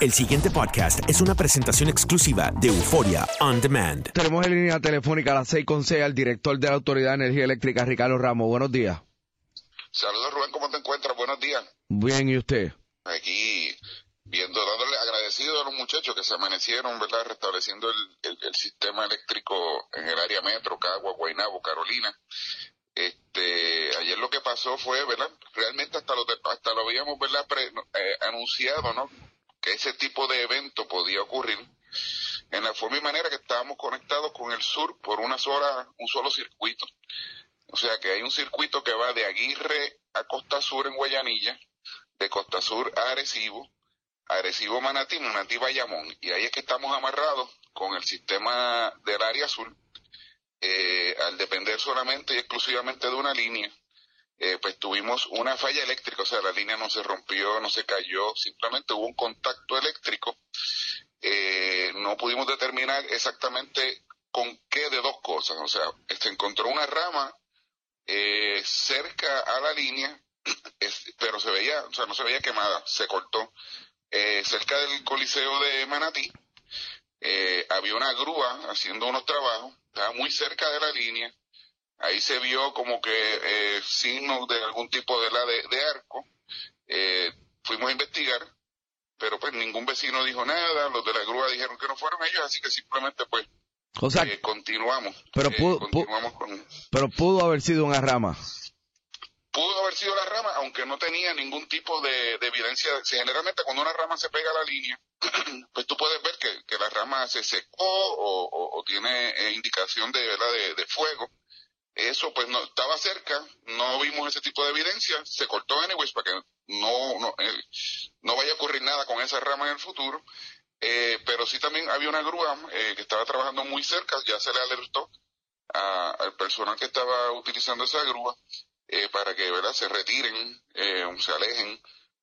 El siguiente podcast es una presentación exclusiva de Euforia On Demand. Tenemos en línea telefónica a las 6 con 6 al director de la Autoridad de Energía Eléctrica, Ricardo Ramos. Buenos días. Saludos Rubén, ¿cómo te encuentras? Buenos días. Bien, ¿y usted? Aquí viendo, dándole agradecido a los muchachos que se amanecieron, ¿verdad? Restableciendo el, el, el sistema eléctrico en el área metro, Cagua, Guaynabo, Carolina. Este, ayer lo que pasó fue, ¿verdad? Realmente hasta lo, hasta lo habíamos, ¿verdad? Pre, eh, anunciado, ¿no? Que ese tipo de evento podía ocurrir en la forma y manera que estábamos conectados con el sur por una sola, un solo circuito. O sea que hay un circuito que va de Aguirre a Costa Sur en Guayanilla, de Costa Sur a Arecibo, Arecibo Manatí, Manatí Bayamón, y ahí es que estamos amarrados con el sistema del área azul, eh, al depender solamente y exclusivamente de una línea, eh, pues tuvimos una falla eléctrica, o sea, la línea no se rompió, no se cayó, simplemente hubo un contacto eléctrico. Eh, no pudimos determinar exactamente con qué de dos cosas, o sea, se encontró una rama eh, cerca a la línea, es, pero se veía, o sea, no se veía quemada, se cortó. Eh, cerca del Coliseo de Manatí, había una grúa haciendo unos trabajos, estaba muy cerca de la línea, ahí se vio como que eh, signos de algún tipo de, la de, de arco, eh, fuimos a investigar, pero pues ningún vecino dijo nada, los de la grúa dijeron que no fueron ellos, así que simplemente pues O sea, eh, continuamos. pero Eh, pudo, pu- continuamos con... pero pudo haber sido una rama. Pudo haber sido la rama, aunque no tenía ningún tipo de, de evidencia. Si generalmente cuando una rama se pega a la línea, pues tú puedes ver que, que la rama se secó o, o- o tiene indicación de, ¿verdad? de, de fuego. Eso pues no estaba cerca, no vimos ese tipo de evidencia, se cortó anyways para que no, no, eh, no vaya a ocurrir nada con esa rama en el futuro. Eh, pero sí también había una grúa eh, que estaba trabajando muy cerca, ya se le alertó a- al personal que estaba utilizando esa grúa eh, para que verdad se retiren, eh, se alejen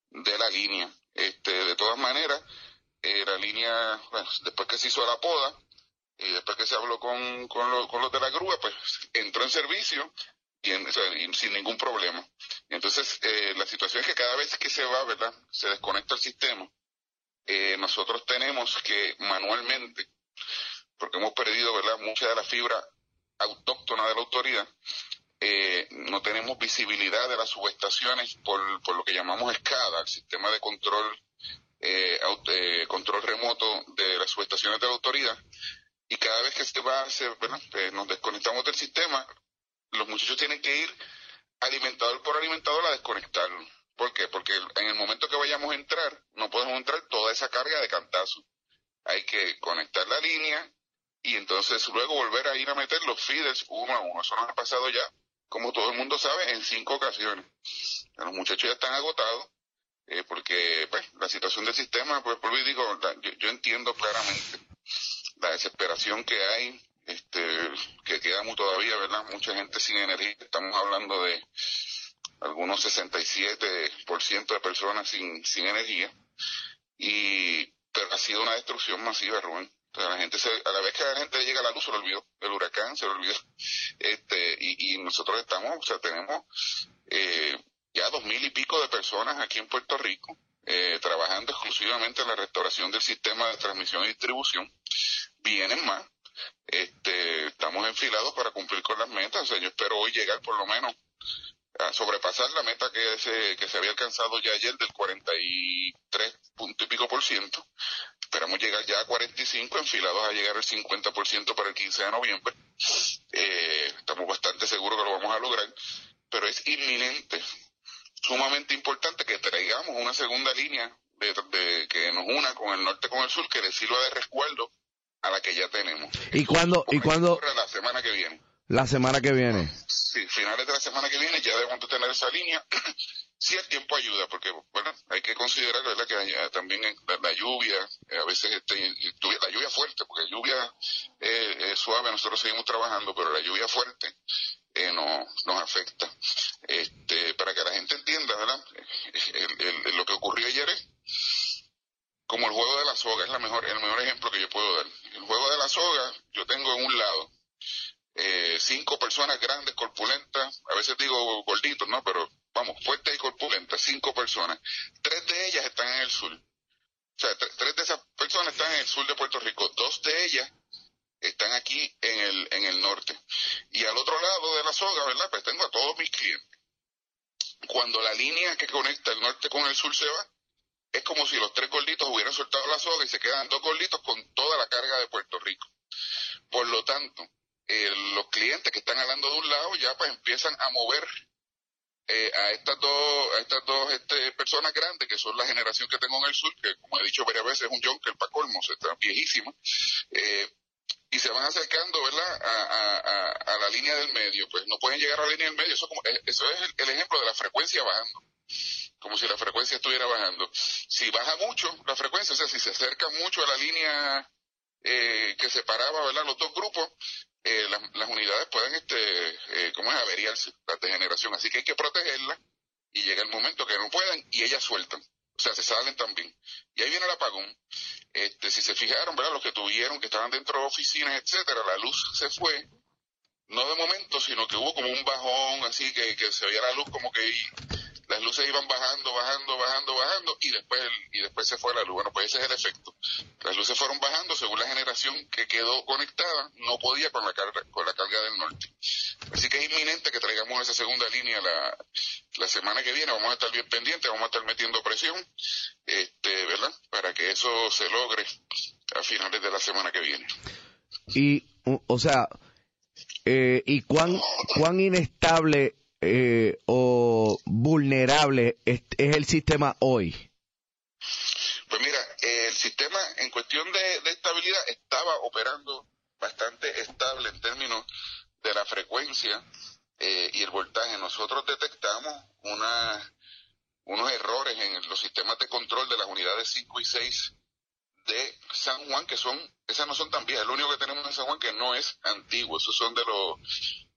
de la línea. Este, de todas maneras, eh, la línea, después que se hizo la poda y después que se habló con, con, lo- con los de la grúa, pues entró en servicio y, en- sin ningún problema. Entonces, eh, la situación es que cada vez que se va, ¿verdad? Se desconecta el sistema. Eh, nosotros tenemos que manualmente, porque hemos perdido, ¿verdad? Mucha de la fibra autóctona de la autoridad, eh, no tenemos visibilidad de las subestaciones por, por lo que llamamos SCADA, el sistema de control eh, eh, control remoto de las subestaciones de la autoridad. Y cada vez que se va, hacer, ¿verdad? Eh, nos desconectamos del sistema, los muchachos tienen que ir alimentador por alimentador a desconectarlo. ¿Por qué? Porque en el momento que vayamos a entrar, no podemos entrar toda esa carga de cantazo. Hay que conectar la línea y entonces luego volver a ir a meter los feeders uno a uno. Eso nos ha pasado ya, como todo el mundo sabe, en cinco ocasiones. Los muchachos ya están agotados eh, porque pues, la situación del sistema, pues por digo, yo, yo, entiendo claramente la desesperación que hay, este, que queda muy todavía, ¿verdad? Mucha gente sin energía, estamos hablando de algunos 67% de personas sin, sin energía, y, pero ha sido una destrucción masiva, Rubén. la gente a la vez que a la gente llega la luz se le olvidó el huracán, se le olvidó, este, y, y nosotros estamos, o sea, tenemos, eh, ya dos mil y pico de personas aquí en Puerto Rico eh, trabajando exclusivamente en la restauración del sistema de transmisión y distribución. Vienen más. Este, estamos enfilados para cumplir con las metas. yo espero hoy llegar por lo menos a sobrepasar la meta que se, que se había alcanzado ya ayer del 43 punto y pico por ciento. Esperamos llegar ya a 45, enfilados a llegar al 50 por ciento para el 15 de noviembre. Eh, estamos bastante seguros que lo vamos a lograr, pero es inminente sumamente importante que traigamos una segunda línea de, que nos una con el norte con el sur que le sirva de resguardo a la que ya tenemos. ¿Y cuándo? ¿Y cuándo? La semana que viene. La semana que viene. Sí, finales de la semana que viene ya debemos tener esa línea. si el tiempo ayuda, porque bueno, hay que considerar ¿verdad? que también la, lluvia, eh, a veces este, la lluvia fuerte, porque lluvia eh, suave, nosotros seguimos trabajando, pero la lluvia fuerte eh, no, nos afecta. Este, para que la gente entienda, ¿verdad? lo que ocurrió ayer es como el juego de la soga, es la mejor, el mejor ejemplo que yo puedo dar. El juego de la soga, yo tengo en un lado eh, cinco personas grandes, corpulentas, a veces digo gorditos, ¿no? Pero vamos, fuertes y corpulentas, cinco personas. Tres de ellas están en el sur. O sea, tres de esas personas están en el sur de Puerto Rico. Dos de ellas están aquí en el, en el norte. Y al otro lado de la soga, ¿verdad? Pues tengo a todos mis clientes. Cuando la línea que conecta el norte con el sur se va, es como si los tres gorditos hubieran soltado la soga y se quedan dos gorditos con toda la carga de Puerto Rico. Por lo tanto, los clientes que están hablando de un lado ya pues empiezan a mover eh, a estas dos, a estas dos este, personas grandes que son la generación que tengo en el sur, que como he dicho varias veces es un Jonker para colmos, está viejísima, eh, y se van acercando, ¿verdad?, a, la línea del medio, pues no pueden llegar a la línea del medio, eso, como, eh, eso es el, ejemplo de la frecuencia bajando, como si la frecuencia estuviera bajando. Si baja mucho la frecuencia, o sea, si se acerca mucho a la línea eh, que separaba, ¿verdad?, los dos grupos, eh, las, unidades pueden, este, eh, ¿cómo es?, averiarse, la degeneración, así que hay que protegerla y llega el momento que no puedan y ellas sueltan. O sea, se salen también. Y ahí viene el apagón. Este, si se fijaron, ¿verdad? Los que tuvieron, que estaban dentro de oficinas, etcétera, la luz se fue. No de momento, sino que hubo como un bajón, así que, se veía la luz como que las luces iban bajando, bajando, bajando, bajando y después y después se fue la luz. Bueno, pues ese es el efecto. Las luces fueron bajando según la generación que quedó conectada, no podía con la carga, con la carga del norte. Así que es inminente que traigamos esa segunda línea la, la semana que viene. Vamos a estar bien pendientes, vamos a estar metiendo presión, este, ¿verdad? Para que eso se logre a finales de la semana que viene. Y, o sea, eh, ¿y cuán, cuán inestable eh, o vulnerable es, el sistema hoy? Pues mira, el sistema en cuestión de, estabilidad estaba operando bastante estable en términos de la frecuencia eh, y el voltaje. Nosotros detectamos una, unos errores en los sistemas de control de las unidades 5 y 6 de San Juan, que son, esas no son tan viejas, lo único que tenemos en San Juan que no es antiguo, esos son de los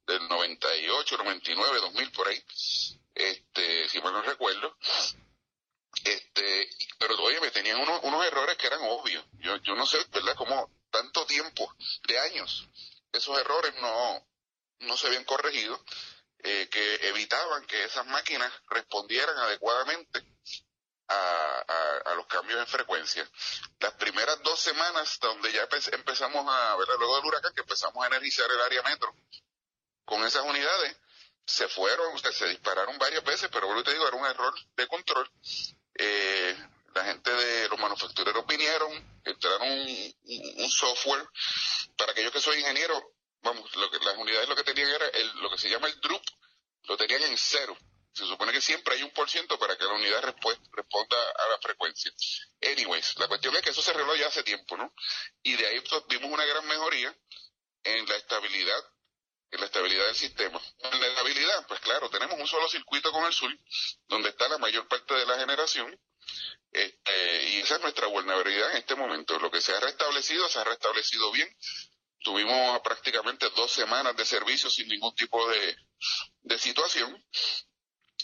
del 98, 99, 2000 por ahí, este, si mal no recuerdo, este, pero oye, me tenían unos, unos errores que eran obvios. Yo, yo no sé, ¿verdad? Como tanto tiempo, de años, esos errores no, no se habían corregido, eh, que evitaban que esas máquinas respondieran adecuadamente a, a, los cambios en frecuencia. Las primeras dos semanas donde ya empezamos a, ¿verdad? luego del huracán, que empezamos a energizar el área metro, con esas unidades se fueron, se dispararon varias veces, pero vuelvo te digo, era un error de control. Eh, la gente de los manufactureros vinieron, entraron un, software. Para aquellos que soy ingeniero, vamos, lo que, las unidades lo que tenían era el, lo que se llama el DRUP, lo tenían en cero. Se supone que siempre hay un por ciento para que la unidad responda a la frecuencia. Anyways, la cuestión es que eso se arregló ya hace tiempo, ¿no? Y de ahí pues, vimos una gran mejoría en la estabilidad estabilidad del sistema. la habilidad, pues claro, tenemos un solo circuito con el sur, donde está la mayor parte de la generación, este, y esa es nuestra vulnerabilidad en este momento. Lo que se ha restablecido, se ha restablecido bien. Tuvimos prácticamente dos semanas de servicio sin ningún tipo de, de situación.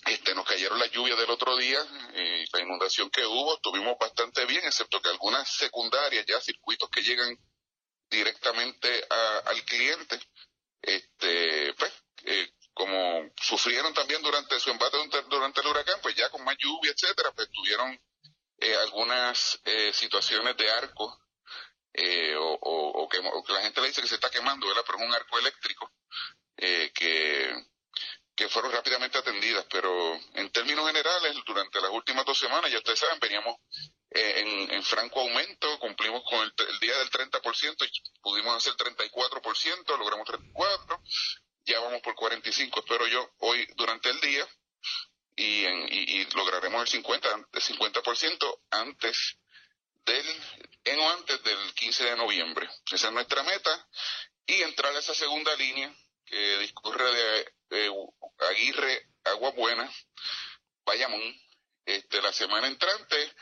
Este, nos cayeron las lluvias del otro día, eh, la inundación que hubo, estuvimos bastante bien, excepto que algunas secundarias, ya circuitos que llegan directamente al cliente, este, pues, eh, como sufrieron también durante su embate durante el huracán, pues ya con más lluvia, etcétera, pues tuvieron eh, algunas eh, situaciones de arco eh, o, que, la gente le dice que se está quemando, ¿verdad? Pero es un arco eléctrico que, que fueron rápidamente atendidas. Pero en términos generales, durante las últimas dos semanas, ya ustedes saben, veníamos en, en, franco aumento, cumplimos con el, el día del 30%, pudimos hacer 34%, logramos 34%, ya vamos por 45%, espero yo, hoy durante el día y, y, lograremos el 50, el 50% antes del, en o antes del 15 de noviembre. Esa es nuestra meta y entrar a esa segunda línea que discurre de, Aguirre, Agua Buena, Bayamón, este, la semana entrante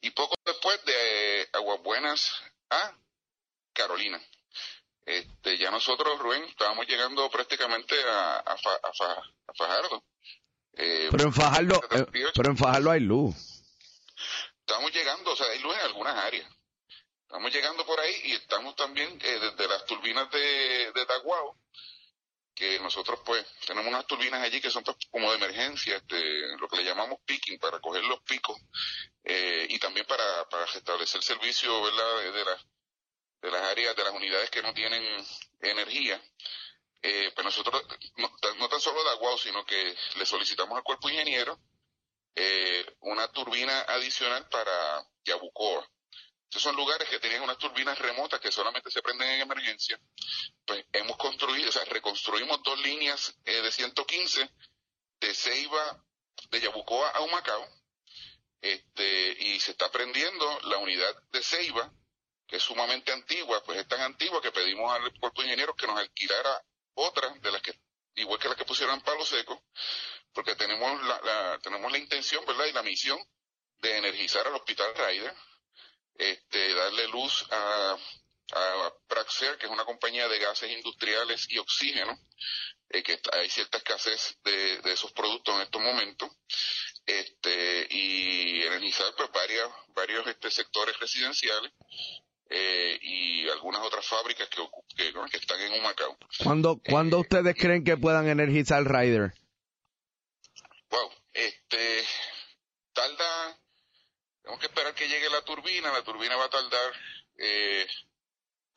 y poco después de Aguas Buenas a Carolina. Este, ya nosotros, Rubén, estábamos llegando prácticamente a, a Fajardo. Eh, pero en Fajardo, eh, pero en Fajardo hay luz. Estamos llegando, o sea, hay luz en algunas áreas. Estamos llegando por ahí y estamos también eh, desde las turbinas de, de Taguao, que nosotros pues tenemos unas turbinas allí que son pues, como de emergencia, este, lo que le llamamos picking, para coger los picos eh, y también para, para restablecer servicio ¿verdad? De, las, de las áreas, de las unidades que no tienen energía eh, pues nosotros, no, tan solo de Aguao, sino que le solicitamos al cuerpo ingeniero eh, una turbina adicional para Yabucoa. Esos son lugares que tenían unas turbinas remotas que solamente se prenden en emergencia. Pues hemos construido, o sea, reconstruimos dos líneas eh, de 115 de Ceiba, de Yabucoa a Humacao. Este, y se está prendiendo la unidad de Ceiba, que es sumamente antigua, pues es tan antigua que pedimos al cuerpo ingeniero que nos alquilara otra de las que, igual que las que pusieron palo seco, porque tenemos la, tenemos la intención, ¿verdad? Y la misión de energizar al Hospital Raider, este, darle luz a, a Praxair, que es una compañía de gases industriales y oxígeno, eh, que hay cierta escasez de, de, esos productos en estos momentos, este, y energizar pues varias, varios este, sectores residenciales eh, y algunas otras fábricas que, que, están en Humacao. ¿Cuándo, ¿cuándo eh, ustedes creen que puedan energizar Rider? Wow, este, tarda, tenemos que esperar que llegue la turbina, la turbina va a tardar eh,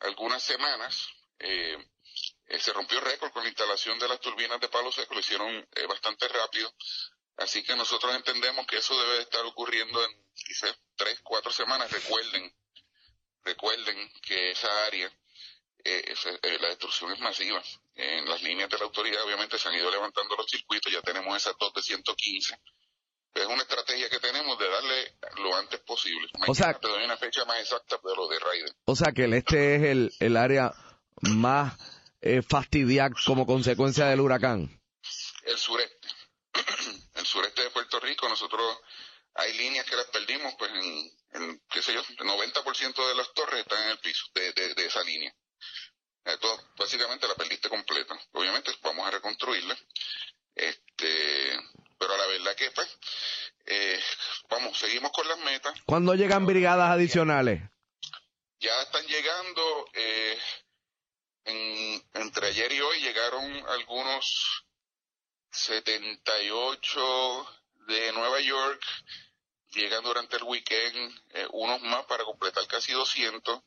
algunas semanas. Eh, se rompió récord con la instalación de las turbinas de palo seco, lo hicieron bastante rápido. Así que nosotros entendemos que eso debe estar ocurriendo en quizás tres, cuatro semanas. Recuerden, Recuerden que esa área, eh, eh, la destrucción es masiva. En las líneas de la autoridad obviamente se han ido levantando los circuitos, ya tenemos esas dos de 115. Es una estrategia que tenemos de darle lo antes posible. o sea, te doy una fecha más exacta de lo de Raiden. O sea que el este es el, el área más eh, fastidiada como consecuencia del huracán. El sureste. el sureste de Puerto Rico, nosotros hay líneas que las perdimos, pues en, qué sé yo, el 90% de las torres están en el piso de, de, esa línea. Entonces, básicamente la perdiste completa. Obviamente vamos a reconstruirla. Este, pero la verdad que pues, eh, vamos, seguimos con las metas. ¿Cuándo llegan brigadas adicionales? Ya están llegando, eh, en, entre ayer y hoy llegaron algunos 78 de Nueva York, llegan durante el weekend eh, unos más para completar casi 200.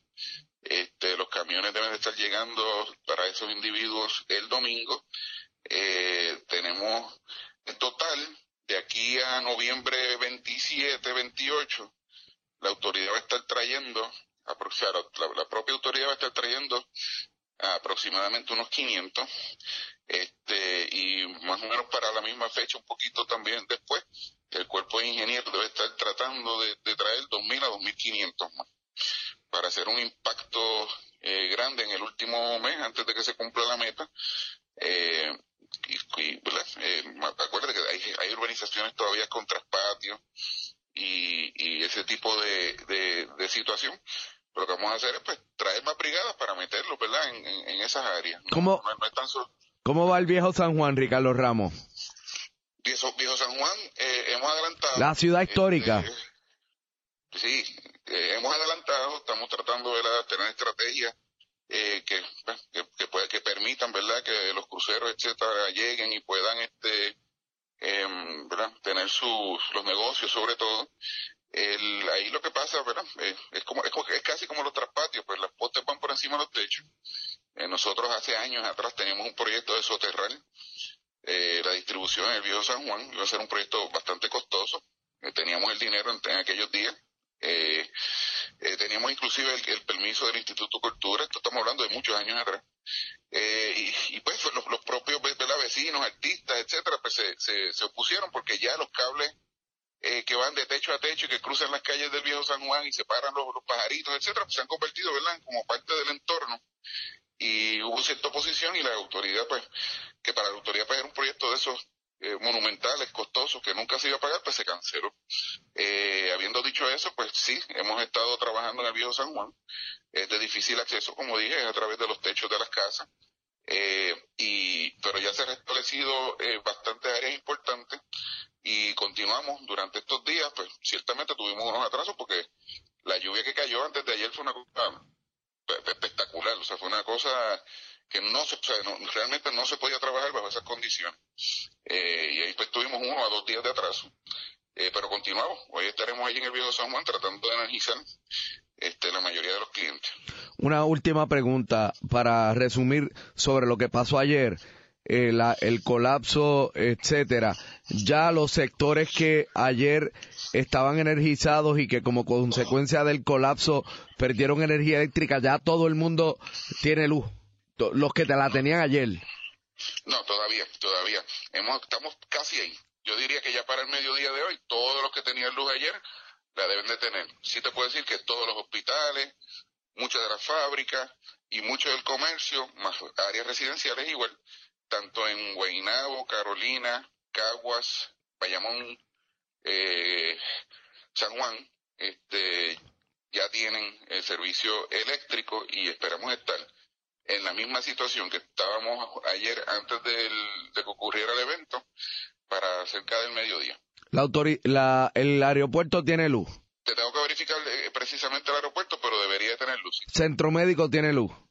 Este, los camiones deben de estar llegando para esos individuos el domingo. Eh, tenemos en total, de aquí a noviembre 27, 28, la autoridad va a estar trayendo, la, la propia autoridad va a estar trayendo aproximadamente unos 500 este y más o menos para la misma fecha un poquito también después el cuerpo de ingenieros debe estar tratando de, traer 2.000 a 2.500 más para hacer un impacto eh, grande en el último mes antes de que se cumpla la meta Eh, y, eh, acuérdate que hay, hay, urbanizaciones todavía con traspatio y, y ese tipo de, de, situación. lo que vamos a hacer es pues traer más brigadas para meterlo, ¿verdad? En, en, esas áreas. ¿Cómo, ¿Cómo va el viejo San Juan, Ricardo Ramos? Viejo, viejo San Juan, eh, hemos adelantado. La ciudad histórica. Este, sí, eh, hemos adelantado, estamos tratando de tener estrategias eh, que, pues, que, que, permitan, ¿verdad?, que los cruceros, etcétera, lleguen y puedan, este, em, ¿verdad?, tener sus, los negocios sobre todo. El, ahí lo que pasa, ¿verdad?, eh, es, como, es, casi como los traspatios, pues las postes van por encima de los techos. Eh, nosotros hace años atrás teníamos un proyecto de soterrar la distribución en el viejo San Juan, iba a ser un proyecto bastante costoso. teníamos el dinero en aquellos días eh, eh, teníamos inclusive el, permiso del Instituto Cultura, esto estamos hablando de muchos años atrás. Eh, y, pues los, propios vecinos, artistas, etcétera, pues se, se, opusieron porque ya los cables eh, que van de techo a techo y que cruzan las calles del viejo San Juan y separan los, los pajaritos, etcétera, pues se han convertido, ¿verdad?, como parte del entorno. Y hubo cierta oposición y la autoridad, pues, que para la autoridad pues era un proyecto de esos eh, monumentales, costosos, que nunca se iba a pagar, pues se canceló. Eh, habiendo dicho eso, pues sí, hemos estado trabajando en el viejo San Juan. Es de difícil acceso, como dije, a través de los techos de las casas. Eh, y, pero ya se han restablecido eh, bastantes áreas importantes y continuamos durante estos días, pues ciertamente tuvimos unos atrasos porque la lluvia que cayó antes de ayer fue una cosa espectacular, o sea, fue una cosa que no se, realmente no se podía trabajar bajo esas condiciones. Eh, y ahí pues tuvimos uno a dos días de atraso. Eh, pero continuamos. Hoy estaremos allí en el Viejo San Juan tratando de energizar este, la mayoría de los clientes. Una última pregunta para resumir sobre lo que pasó ayer. Eh, el colapso, etcétera. Ya los sectores que ayer estaban energizados y que como consecuencia del colapso perdieron energía eléctrica, ya todo el mundo tiene luz los que te la tenían ayer. No, todavía, todavía. Hemos, estamos casi ahí. Yo diría que ya para el mediodía de hoy, todos los que tenían luz ayer la deben de tener. Sí te puedo decir que todos los hospitales, muchas de las fábricas y mucho del comercio, más áreas residenciales igual, tanto en Guaynabo, Carolina, Caguas, Bayamón, eh, San Juan, este, ya tienen el servicio eléctrico y esperamos estar en la misma situación que estábamos ayer antes del, de que ocurriera el evento para cerca del mediodía. La, la el aeropuerto tiene luz. Te tengo que verificar eh, precisamente el aeropuerto, pero debería tener luz. Centro Médico tiene luz.